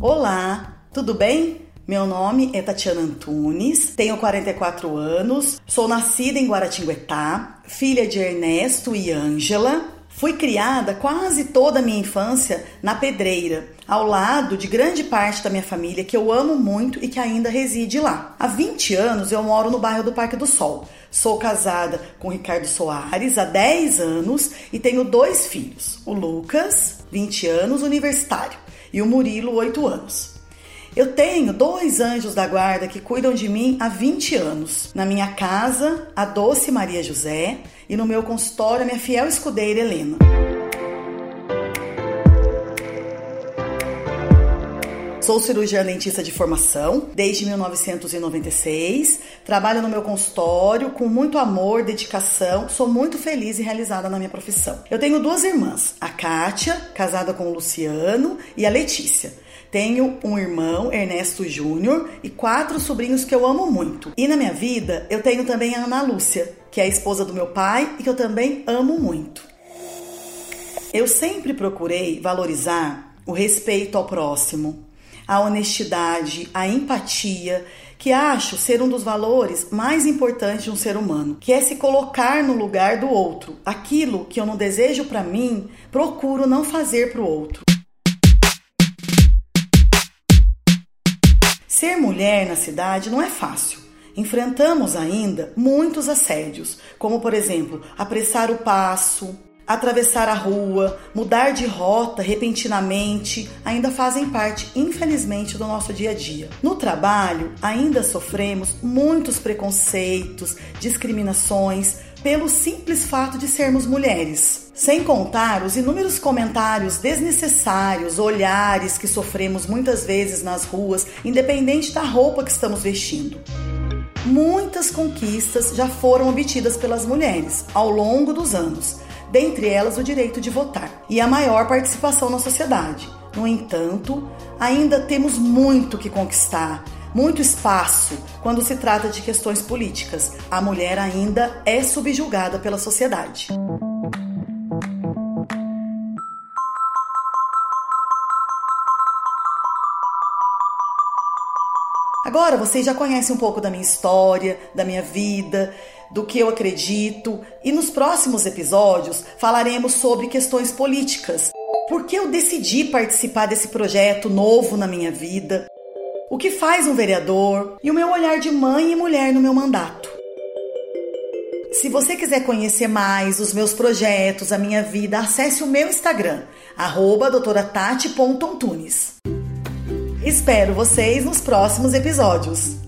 Olá, tudo bem? Meu nome é Tatiana Antunes, tenho 44 anos, sou nascida em Guaratinguetá, filha de Ernesto e Ângela. Fui criada quase toda a minha infância na Pedreira, ao lado de grande parte da minha família que eu amo muito e que ainda reside lá. Há 20 anos eu moro no bairro do Parque do Sol. Sou casada com Ricardo Soares há 10 anos e tenho dois filhos: o Lucas, 20 anos, universitário, e o Murilo, 8 anos. Eu tenho dois anjos da guarda que cuidam de mim há 20 anos. Na minha casa, a doce Maria José, e no meu consultório, a minha fiel escudeira Helena. Sou cirurgiã dentista de formação desde 1996. Trabalho no meu consultório com muito amor, dedicação. Sou muito feliz e realizada na minha profissão. Eu tenho duas irmãs, a Kátia, casada com o Luciano, e a Letícia. Tenho um irmão, Ernesto Júnior, e quatro sobrinhos que eu amo muito. E na minha vida, eu tenho também a Ana Lúcia, que é a esposa do meu pai e que eu também amo muito. Eu sempre procurei valorizar o respeito ao próximo, a honestidade, a empatia, que acho ser um dos valores mais importantes de um ser humano, que é se colocar no lugar do outro. Aquilo que eu não desejo para mim, procuro não fazer para o outro. Ser mulher na cidade não é fácil. Enfrentamos ainda muitos assédios, como por exemplo, apressar o passo, atravessar a rua, mudar de rota repentinamente, ainda fazem parte, infelizmente, do nosso dia a dia. No trabalho, ainda sofremos muitos preconceitos, discriminações pelo simples fato de sermos mulheres. Sem contar os inúmeros comentários desnecessários, olhares que sofremos muitas vezes nas ruas, independente da roupa que estamos vestindo. Muitas conquistas já foram obtidas pelas mulheres ao longo dos anos dentre elas o direito de votar e a maior participação na sociedade. No entanto, ainda temos muito que conquistar, muito espaço quando se trata de questões políticas. A mulher ainda é subjugada pela sociedade. Agora vocês já conhecem um pouco da minha história, da minha vida, do que eu acredito, e nos próximos episódios falaremos sobre questões políticas. Por que eu decidi participar desse projeto novo na minha vida? O que faz um vereador e o meu olhar de mãe e mulher no meu mandato. Se você quiser conhecer mais os meus projetos, a minha vida, acesse o meu Instagram, doutoratati.antunes. Espero vocês nos próximos episódios.